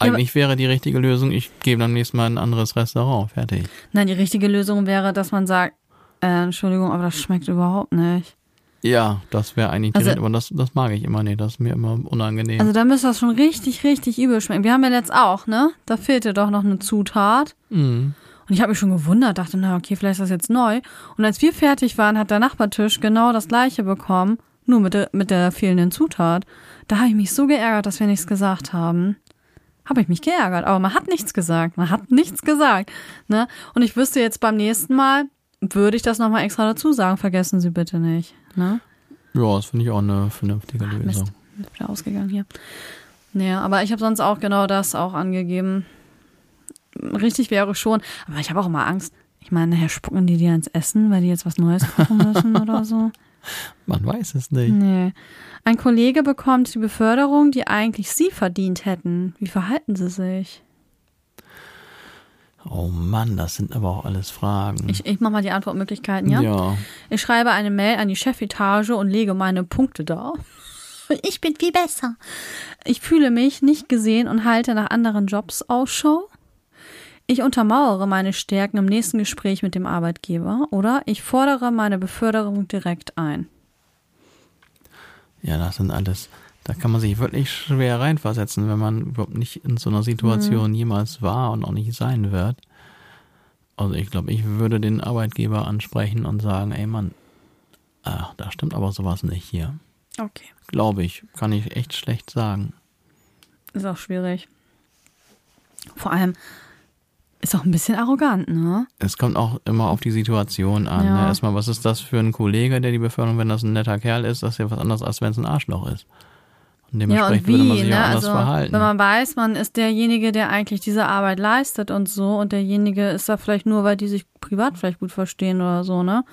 A: Ja,
B: eigentlich wäre die richtige Lösung, ich gehe beim nächsten Mal in ein anderes Restaurant. Fertig.
A: Nein, die richtige Lösung wäre, dass man sagt, äh, Entschuldigung, aber das schmeckt überhaupt nicht.
B: Ja, das wäre eigentlich die
A: Also-
B: richtige, aber das, das mag ich immer nicht, das ist mir immer unangenehm.
A: Also da müsste das schon richtig, richtig übel schmecken. Wir haben ja jetzt auch, ne? Da fehlte doch noch eine Zutat.
B: Mhm.
A: Und ich habe mich schon gewundert, dachte, na okay, vielleicht ist das jetzt neu. Und als wir fertig waren, hat der Nachbartisch genau das gleiche bekommen, nur mit der, mit der fehlenden Zutat. Da habe ich mich so geärgert, dass wir nichts gesagt haben. Habe ich mich geärgert, aber man hat nichts gesagt. Man hat nichts gesagt. Ne? Und ich wüsste jetzt beim nächsten Mal, würde ich das nochmal extra dazu sagen, vergessen Sie bitte nicht. Ne?
B: Ja, das finde ich auch eine vernünftige
A: Mist,
B: Lösung.
A: ist wieder ausgegangen hier. Naja, aber ich habe sonst auch genau das auch angegeben. Richtig wäre schon, aber ich habe auch immer Angst. Ich meine, nachher spucken die dir ins Essen, weil die jetzt was Neues kochen müssen oder so.
B: Man weiß es nicht.
A: Nee. Ein Kollege bekommt die Beförderung, die eigentlich Sie verdient hätten. Wie verhalten Sie sich?
B: Oh Mann, das sind aber auch alles Fragen.
A: Ich, ich mache mal die Antwortmöglichkeiten, ja?
B: ja.
A: Ich schreibe eine Mail an die Chefetage und lege meine Punkte dar. Ich bin viel besser. Ich fühle mich nicht gesehen und halte nach anderen Jobs Ausschau. Ich untermauere meine Stärken im nächsten Gespräch mit dem Arbeitgeber oder ich fordere meine Beförderung direkt ein.
B: Ja, das sind alles, da kann man sich wirklich schwer reinversetzen, wenn man überhaupt nicht in so einer Situation jemals war und auch nicht sein wird. Also ich glaube, ich würde den Arbeitgeber ansprechen und sagen, ey Mann, ach, da stimmt aber sowas nicht hier.
A: Okay.
B: Glaube ich, kann ich echt schlecht sagen.
A: Ist auch schwierig. Vor allem ist auch ein bisschen arrogant, ne?
B: Es kommt auch immer auf die Situation an.
A: Ja.
B: Ne? Erstmal, was ist das für ein Kollege, der die Beförderung, wenn das ein netter Kerl ist, das ist ja was anderes, als wenn es ein Arschloch ist. Und
A: Ja,
B: dementsprechend
A: und
B: würde man
A: wie,
B: sich
A: ne?
B: auch anders
A: Also,
B: verhalten.
A: wenn man weiß, man ist derjenige, der eigentlich diese Arbeit leistet und so, und derjenige ist da vielleicht nur, weil die sich privat vielleicht gut verstehen oder so, ne?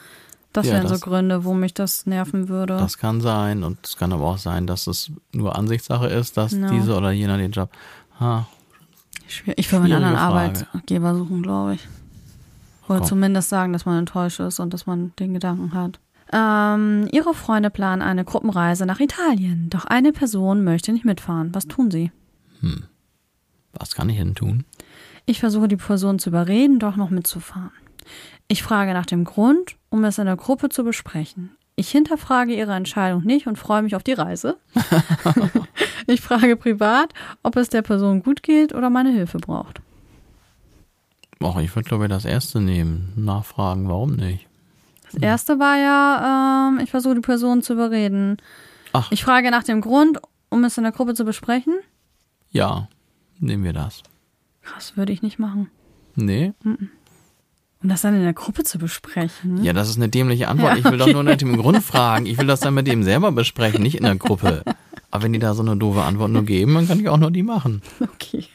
A: Das
B: Ja,
A: wären so
B: das-
A: Gründe, wo mich das nerven würde.
B: Das kann sein und es kann aber auch sein, dass es nur Ansichtssache ist, dass
A: No.
B: diese oder jener den Job. Ha.
A: Ich würde mir einen anderen
B: Frage.
A: Arbeitgeber suchen, glaube ich. Oder
B: Komm.
A: zumindest sagen, dass man enttäuscht ist und dass man den Gedanken hat. Ähm, ihre Freunde planen eine Gruppenreise nach Italien, doch eine Person möchte nicht mitfahren. Was tun sie?
B: Was kann ich denn tun?
A: Ich versuche die Person zu überreden, doch noch mitzufahren. Ich frage nach dem Grund, um es in der Gruppe zu besprechen. Ich hinterfrage ihre Entscheidung nicht und freue mich auf die Reise. ich frage privat, ob es der Person gut geht oder meine Hilfe braucht.
B: Och, ich würde glaube ich das erste nehmen. Nachfragen, warum nicht?
A: Das erste war ja, ähm, ich versuche die Person zu überreden.
B: Ach.
A: Ich frage nach dem Grund, um es in der Gruppe zu besprechen.
B: Ja, nehmen wir das.
A: Das würde ich nicht machen.
B: Nee?
A: Um das dann in der Gruppe zu besprechen.
B: Ja, das ist eine dämliche Antwort.
A: Ja,
B: Ich will doch nur nach dem Grund fragen. Ich will das dann mit dem selber besprechen, nicht in der Gruppe. Aber wenn die da so eine doofe Antwort nur geben, dann kann ich auch nur die machen.
A: Okay.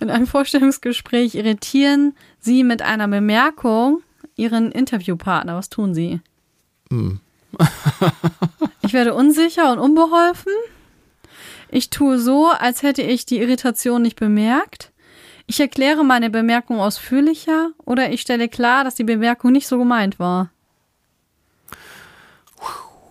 A: In einem Vorstellungsgespräch irritieren Sie mit einer Bemerkung Ihren Interviewpartner. Was tun Sie?
B: Hm.
A: ich werde unsicher und unbeholfen. Ich tue so, als hätte ich die Irritation nicht bemerkt. Ich erkläre meine Bemerkung ausführlicher oder ich stelle klar, dass die Bemerkung nicht so gemeint war.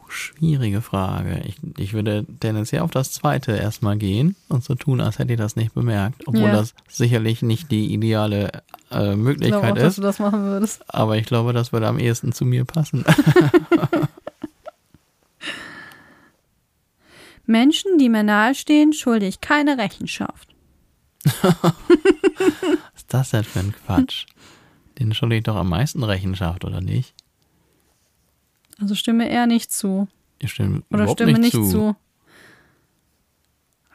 B: Schwierige Frage. Ich, ich würde tendenziell auf das zweite erstmal gehen und so tun, als hätte ich das nicht bemerkt. Obwohl
A: Ja.
B: das sicherlich nicht die ideale äh,
A: Ich
B: Möglichkeit
A: glaube auch, dass
B: ist.
A: du das machen würdest.
B: Aber ich glaube, das würde am ehesten zu mir passen.
A: Menschen, die mir nahestehen, schulde ich keine Rechenschaft.
B: Was ist das denn für ein Quatsch? Den schulde ich doch am meisten Rechenschaft, oder nicht?
A: Also stimme eher nicht zu.
B: Ich stimme
A: Oder stimme
B: nicht,
A: nicht
B: zu.
A: zu.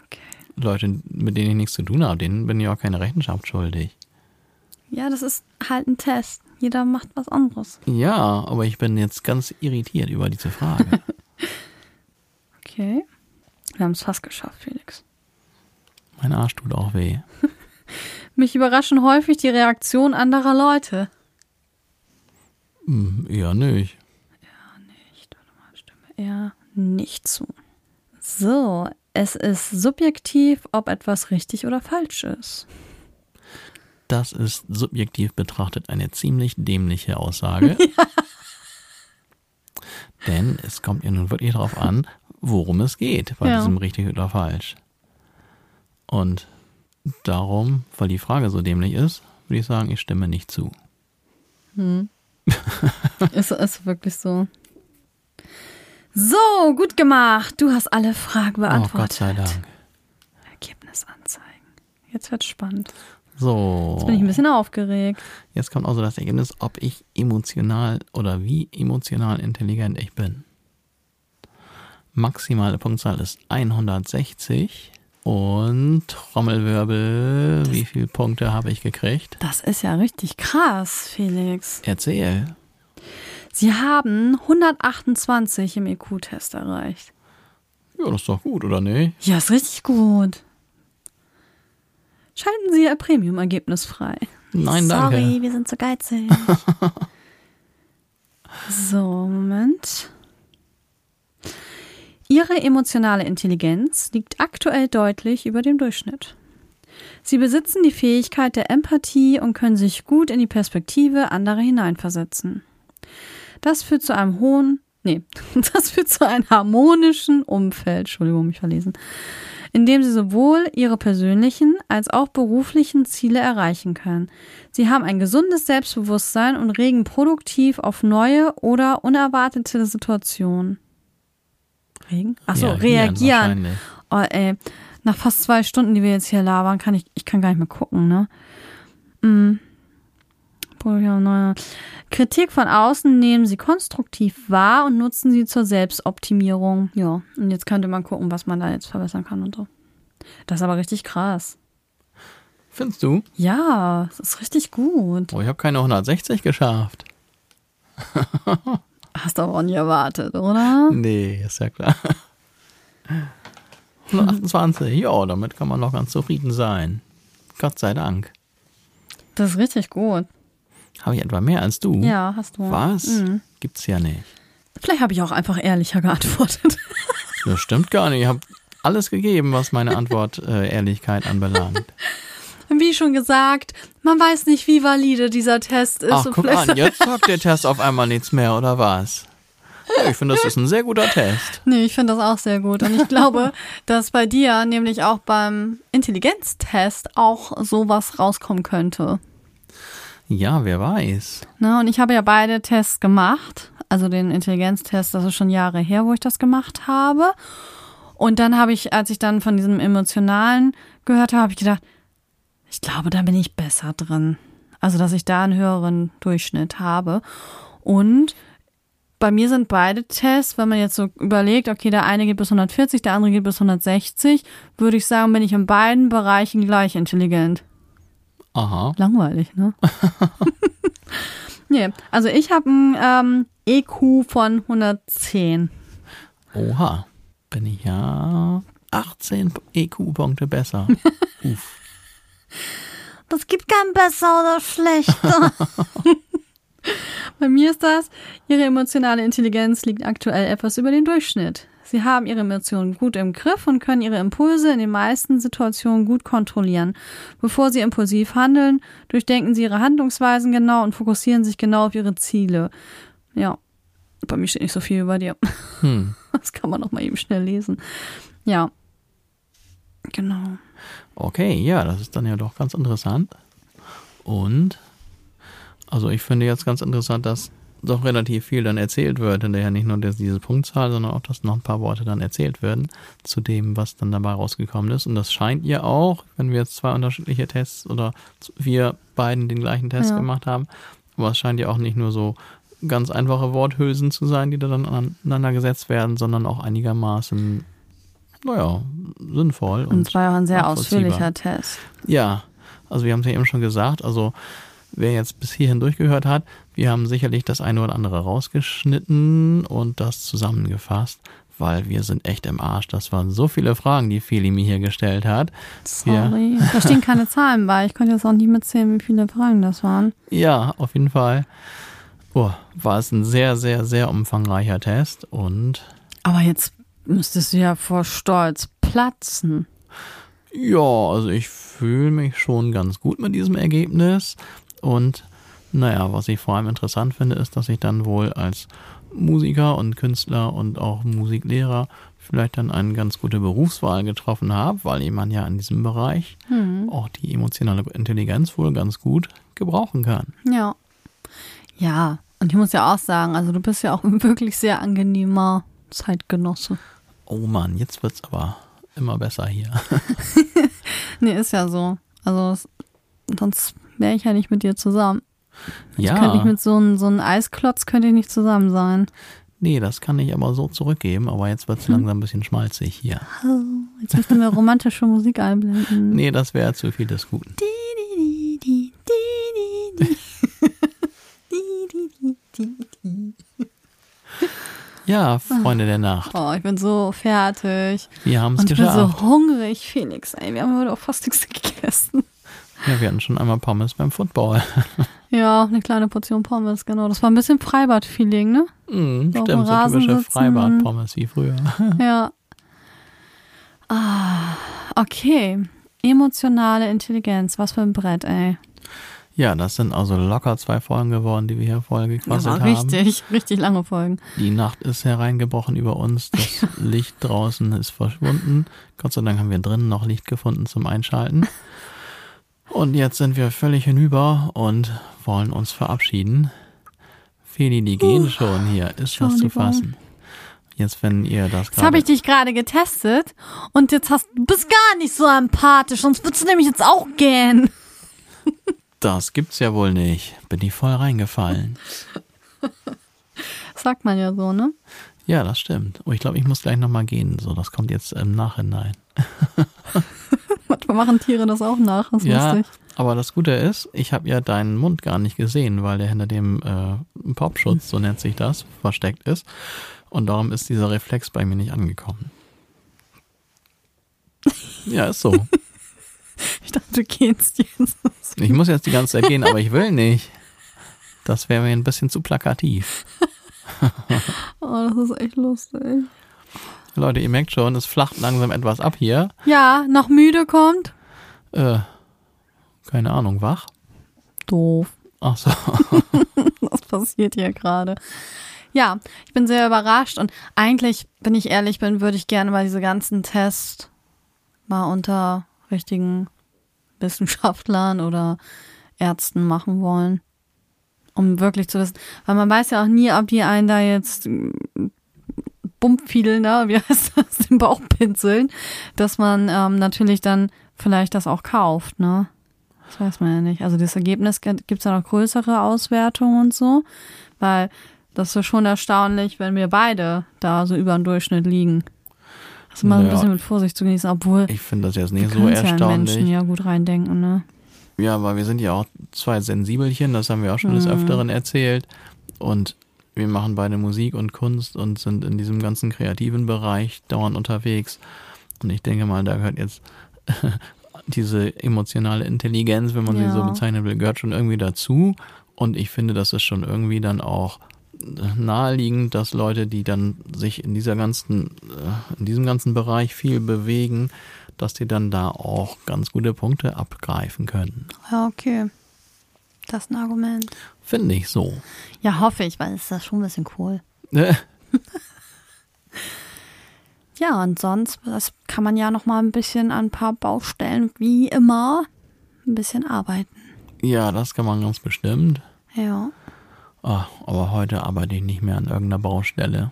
A: Okay.
B: Leute, mit denen ich nichts zu tun habe, denen bin ich auch keine Rechenschaft schuldig.
A: Ja, das ist halt ein Test. Jeder macht was anderes.
B: Ja, aber ich bin jetzt ganz irritiert über diese Frage.
A: Okay. Wir haben es fast geschafft, Felix.
B: Mein Arsch tut auch weh.
A: Mich überraschen häufig die Reaktionen anderer Leute.
B: Hm, eher nicht.
A: Nicht, warte mal, stimme eher nicht zu. So, es ist subjektiv, ob etwas richtig oder falsch ist.
B: Das ist subjektiv betrachtet eine ziemlich dämliche Aussage. Denn es kommt ja nun wirklich darauf an, worum es geht bei
A: Ja.
B: diesem richtig oder falsch. Und darum, weil die Frage so dämlich ist, würde ich sagen, ich stimme nicht zu.
A: Ist, ist wirklich so. So, gut gemacht. Du hast alle Fragen beantwortet.
B: Oh, Gott sei Dank.
A: Ergebnis anzeigen. Jetzt wird's spannend.
B: So,
A: Jetzt bin ich ein bisschen aufgeregt.
B: jetzt kommt also das Ergebnis, ob ich emotional oder wie emotional intelligent ich bin. Maximale Punktzahl ist 160 und Trommelwirbel, wie viele Punkte habe ich gekriegt?
A: Das ist ja richtig krass, Felix.
B: Erzähl.
A: Sie haben 128 im IQ-Test erreicht.
B: Ja, das ist doch gut, oder nicht?
A: Ja, ist richtig gut. Schalten Sie Ihr Premium-Ergebnis frei.
B: Nein, danke.
A: Sorry, wir sind zu geizig. so, Moment. Ihre emotionale Intelligenz liegt aktuell deutlich über dem Durchschnitt. Sie besitzen die Fähigkeit der Empathie und können sich gut in die Perspektive anderer hineinversetzen. Das führt zu einem hohen, nee, das führt zu einem harmonischen Umfeld, Entschuldigung, mich verlesen, in dem sie sowohl ihre persönlichen als auch beruflichen Ziele erreichen können. Sie haben ein gesundes Selbstbewusstsein und regen produktiv auf neue oder unerwartete Situationen. Regen? Achso, reagieren.
B: wahrscheinlich.
A: Oh, ey, nach fast zwei Stunden, die wir jetzt hier labern, kann ich, ich kann gar nicht mehr gucken, ne? Neu. Kritik von außen nehmen sie konstruktiv wahr und nutzen sie zur Selbstoptimierung. Ja, und jetzt könnte man gucken, was man da jetzt verbessern kann und so. Das ist aber richtig krass.
B: Findest du?
A: Ja, das ist richtig gut.
B: Oh, ich habe keine 160 geschafft.
A: Hast du auch nie erwartet, oder?
B: Nee, ist ja klar. 128, ja, damit kann man noch ganz zufrieden sein. Gott sei Dank.
A: Das ist richtig gut.
B: Habe ich etwa mehr als du?
A: Ja, hast du.
B: Was?
A: Mhm.
B: Gibt's ja nicht.
A: Vielleicht habe ich auch einfach ehrlicher geantwortet.
B: Das stimmt gar nicht. Ich habe alles gegeben, was meine Antwort äh, Ehrlichkeit anbelangt.
A: Wie schon gesagt, man weiß nicht, wie valide dieser Test ist.
B: Ach,
A: und
B: guck an, jetzt sagt der Test auf einmal nichts mehr, oder was? Ja, ich finde, das ist ein sehr guter Test.
A: Nee, ich finde das auch sehr gut. Und ich glaube, dass bei dir nämlich auch beim Intelligenztest auch sowas rauskommen könnte.
B: Ja, wer weiß.
A: Na, und ich habe ja beide Tests gemacht. Also den Intelligenztest, das ist schon Jahre her, wo ich das gemacht habe. Und dann habe ich, als ich dann von diesem emotionalen gehört habe, habe ich gedacht, ich glaube, da bin ich besser drin. Also, dass ich da einen höheren Durchschnitt habe. Und bei mir sind beide Tests, wenn man jetzt so überlegt, okay, der eine geht bis 140, der andere geht bis 160, würde ich sagen, bin ich in beiden Bereichen gleich intelligent.
B: Aha.
A: Langweilig, ne? nee, also ich habe ein ähm, EQ von 110.
B: Oha. Bin ich ja 18 EQ-Punkte besser. Uff.
A: Das gibt kein besser oder schlechter. Bei mir ist das, ihre emotionale Intelligenz liegt aktuell etwas über den Durchschnitt. Sie haben ihre Emotionen gut im Griff und können ihre Impulse in den meisten Situationen gut kontrollieren. Bevor sie impulsiv handeln, durchdenken sie ihre Handlungsweisen genau und fokussieren sich genau auf ihre Ziele. Ja, bei mir steht nicht so viel über dir.
B: Hm.
A: Das kann man noch mal eben schnell lesen. Ja. Genau.
B: Okay, ja, das ist dann ja doch ganz interessant. Und, also ich finde jetzt ganz interessant, dass doch relativ viel dann erzählt wird, hinterher nicht nur diese Punktzahl, sondern auch, dass noch ein paar Worte dann erzählt werden zu dem, was dann dabei rausgekommen ist. Und das scheint ja auch, wenn wir jetzt zwei unterschiedliche Tests oder wir beiden den gleichen Test
A: Ja.
B: gemacht haben, aber es scheint ja auch nicht nur so ganz einfache Worthülsen zu sein, die da dann aneinander gesetzt werden, sondern auch einigermaßen, naja, sinnvoll.
A: Und es war ja auch ein sehr ausführlicher Test.
B: Ja, also wir haben es ja eben schon gesagt, also wer jetzt bis hierhin durchgehört hat, wir haben sicherlich das eine oder andere rausgeschnitten und das zusammengefasst, weil wir sind echt im Arsch. Das waren so viele Fragen, die Feli mir hier gestellt hat.
A: Sorry. Da stehen keine Zahlen bei. Ich konnte jetzt auch nicht mitzählen, wie viele Fragen das waren.
B: Ja, auf jeden Fall. Oh, war es ein sehr, sehr, sehr umfangreicher Test und
A: Aber jetzt müsstest du ja vor Stolz platzen.
B: Ja, also ich fühle mich schon ganz gut mit diesem Ergebnis. Und naja, was ich vor allem interessant finde, ist, dass ich dann wohl als Musiker und Künstler und auch Musiklehrer vielleicht dann eine ganz gute Berufswahl getroffen habe, weil man ja in diesem Bereich auch die emotionale Intelligenz wohl ganz gut gebrauchen kann.
A: Ja. Ja. Und ich muss ja auch sagen, also du bist ja auch ein wirklich sehr angenehmer Zeitgenosse.
B: Oh Mann, jetzt wird's aber immer besser hier.
A: Nee, ist ja so. Also es, sonst wäre ich ja nicht mit dir zusammen. Ich könnte nicht
B: Ja,
A: mit so einem so einem Eisklotz könnte ich nicht zusammen sein.
B: nee, das kann ich aber so zurückgeben, aber jetzt wird's langsam ein bisschen schmalzig hier.
A: Jetzt müssten wir romantische Musik einblenden.
B: Nee, das wäre zu viel des Guten. Ja, Freunde der Nacht.
A: Oh, ich bin so fertig.
B: Wir haben es
A: Und ich bin
B: geschafft.
A: so hungrig, Felix. Ey, wir haben heute auch fast nichts gegessen.
B: Ja, wir hatten schon einmal Pommes beim Football.
A: Ja, eine kleine Portion Pommes, genau. Das war ein bisschen Freibad-Feeling, ne?
B: Mm,
A: So
B: stimmt, so typische. Freibad-Pommes wie früher.
A: Ja. Ah, okay. Emotionale Intelligenz. Was für ein Brett, ey.
B: Ja, das sind also locker zwei Folgen geworden, die wir hier vorher gequasselt
A: Aber
B: haben.
A: richtig, richtig lange Folgen.
B: Die Nacht ist hereingebrochen über uns. Das Licht draußen ist verschwunden. Gott sei Dank haben wir drinnen noch Licht gefunden zum Einschalten. Und jetzt sind wir völlig hinüber und wollen uns verabschieden. Feli, die gehen schon hier. Ist was zu fassen. Jetzt, wenn ihr das
A: Jetzt habe
B: gerade.
A: ich dich gerade getestet und jetzt hast du bist gar nicht so empathisch, sonst würdest du nämlich jetzt auch gehen.
B: Das gibt's ja wohl nicht. Bin ich voll reingefallen.
A: Sagt man ja so, ne?
B: Ja, das stimmt. Oh, ich glaube, ich muss gleich nochmal gehen. So, das kommt jetzt im Nachhinein.
A: Manchmal machen Tiere das auch nach, das ist
B: Ja,
A: lustig.
B: aber das Gute ist, ich habe ja deinen Mund gar nicht gesehen, weil der hinter dem äh, Popschutz, so nennt sich das, versteckt ist. Und darum ist dieser Reflex bei mir nicht angekommen. Ja, ist so.
A: Ich dachte, du gehst jetzt.
B: Ich muss jetzt die ganze Zeit gehen, aber ich will nicht. Das wäre mir ein bisschen zu plakativ.
A: Oh, das ist echt lustig.
B: Leute, ihr merkt schon, es flacht langsam etwas ab hier.
A: Ja, noch müde kommt.
B: Äh, keine Ahnung, wach?
A: Doof.
B: Ach so.
A: Was passiert hier gerade? Ja, ich bin sehr überrascht und eigentlich, wenn ich ehrlich bin, würde ich gerne mal diese ganzen Tests mal unter richtigen Wissenschaftlern oder Ärzten machen wollen. Um wirklich zu wissen, weil man weiß ja auch nie, ob die einen da jetzt Bumpfiedeln, ne, wie heißt das, den Bauch pinseln, dass man ähm, natürlich dann vielleicht das auch kauft, ne? Das weiß man ja nicht. Also das Ergebnis gibt es ja noch größere Auswertungen und so, weil das ist schon erstaunlich, wenn wir beide da so über den Durchschnitt liegen. Das ist mal
B: Ja.
A: ein bisschen mit Vorsicht zu genießen, obwohl
B: Ich finde das jetzt nicht so
A: können ja Menschen
B: erstaunlich.
A: ja gut reindenken, ne?
B: Ja, weil wir sind ja auch zwei Sensibelchen, das haben wir auch schon des
A: Mhm.
B: Öfteren erzählt. Und wir machen beide Musik und Kunst und sind in diesem ganzen kreativen Bereich dauernd unterwegs. Und ich denke mal, da gehört jetzt diese emotionale Intelligenz, wenn man sie
A: Ja.
B: so bezeichnen will, gehört schon irgendwie dazu. Und ich finde, das ist schon irgendwie dann auch naheliegend, dass Leute, die dann sich in dieser ganzen, äh, in diesem ganzen Bereich viel bewegen, dass die dann da auch ganz gute Punkte abgreifen können.
A: Ja, okay. Das ist ein Argument.
B: Finde ich so.
A: Ja, hoffe ich, weil es ist das schon ein bisschen cool.
B: Ne?
A: Ja, und sonst, das kann man ja noch mal ein bisschen an ein paar Baustellen, wie immer, ein bisschen arbeiten.
B: Ja, das kann man ganz bestimmt.
A: Ja.
B: Ah, aber heute arbeite ich nicht mehr an irgendeiner Baustelle.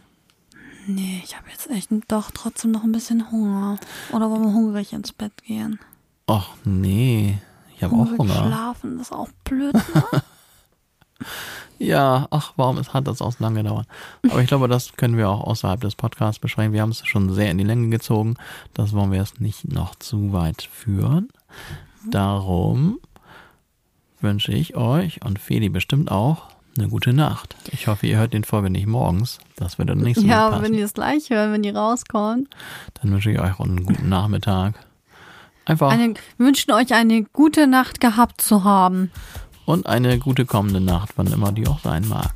A: Nee, ich habe jetzt echt doch trotzdem noch ein bisschen Hunger. Oder wollen wir hungrig ins Bett gehen?
B: Ach nee, ich habe auch Hunger.
A: schlafen ist auch blöd. Ne?
B: Ja, ach, warum hat das auch so lange gedauert? Aber ich glaube, das können wir auch außerhalb des Podcasts besprechen. Wir haben es schon sehr in die Länge gezogen. Das wollen wir jetzt nicht noch zu weit führen. Darum wünsche ich euch und Feli bestimmt auch eine gute Nacht. Ich hoffe, ihr hört den Folge nicht morgens. Das würde dann nicht so
A: ja, aber wenn die es gleich hören, wenn die rauskommen.
B: Dann wünsche ich euch einen guten Nachmittag. Einfach
A: Eine, wir wünschen euch eine gute Nacht gehabt zu haben.
B: und eine gute kommende Nacht, wann immer die auch sein mag.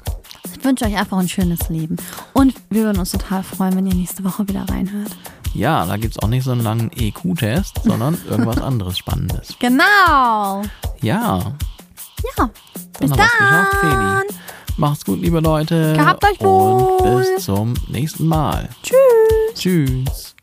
A: Ich wünsche euch einfach ein schönes Leben. Und wir würden uns total freuen, wenn ihr nächste Woche wieder reinhört.
B: Ja, da gibt's auch nicht so einen langen EQ-Test, sondern irgendwas anderes Spannendes.
A: Genau.
B: Ja,
A: Ja.
B: dann
A: Bis dann.
B: Feli. Macht's gut, liebe Leute.
A: Gehabt euch
B: Und
A: wohl.
B: bis zum nächsten Mal.
A: Tschüss.
B: Tschüss.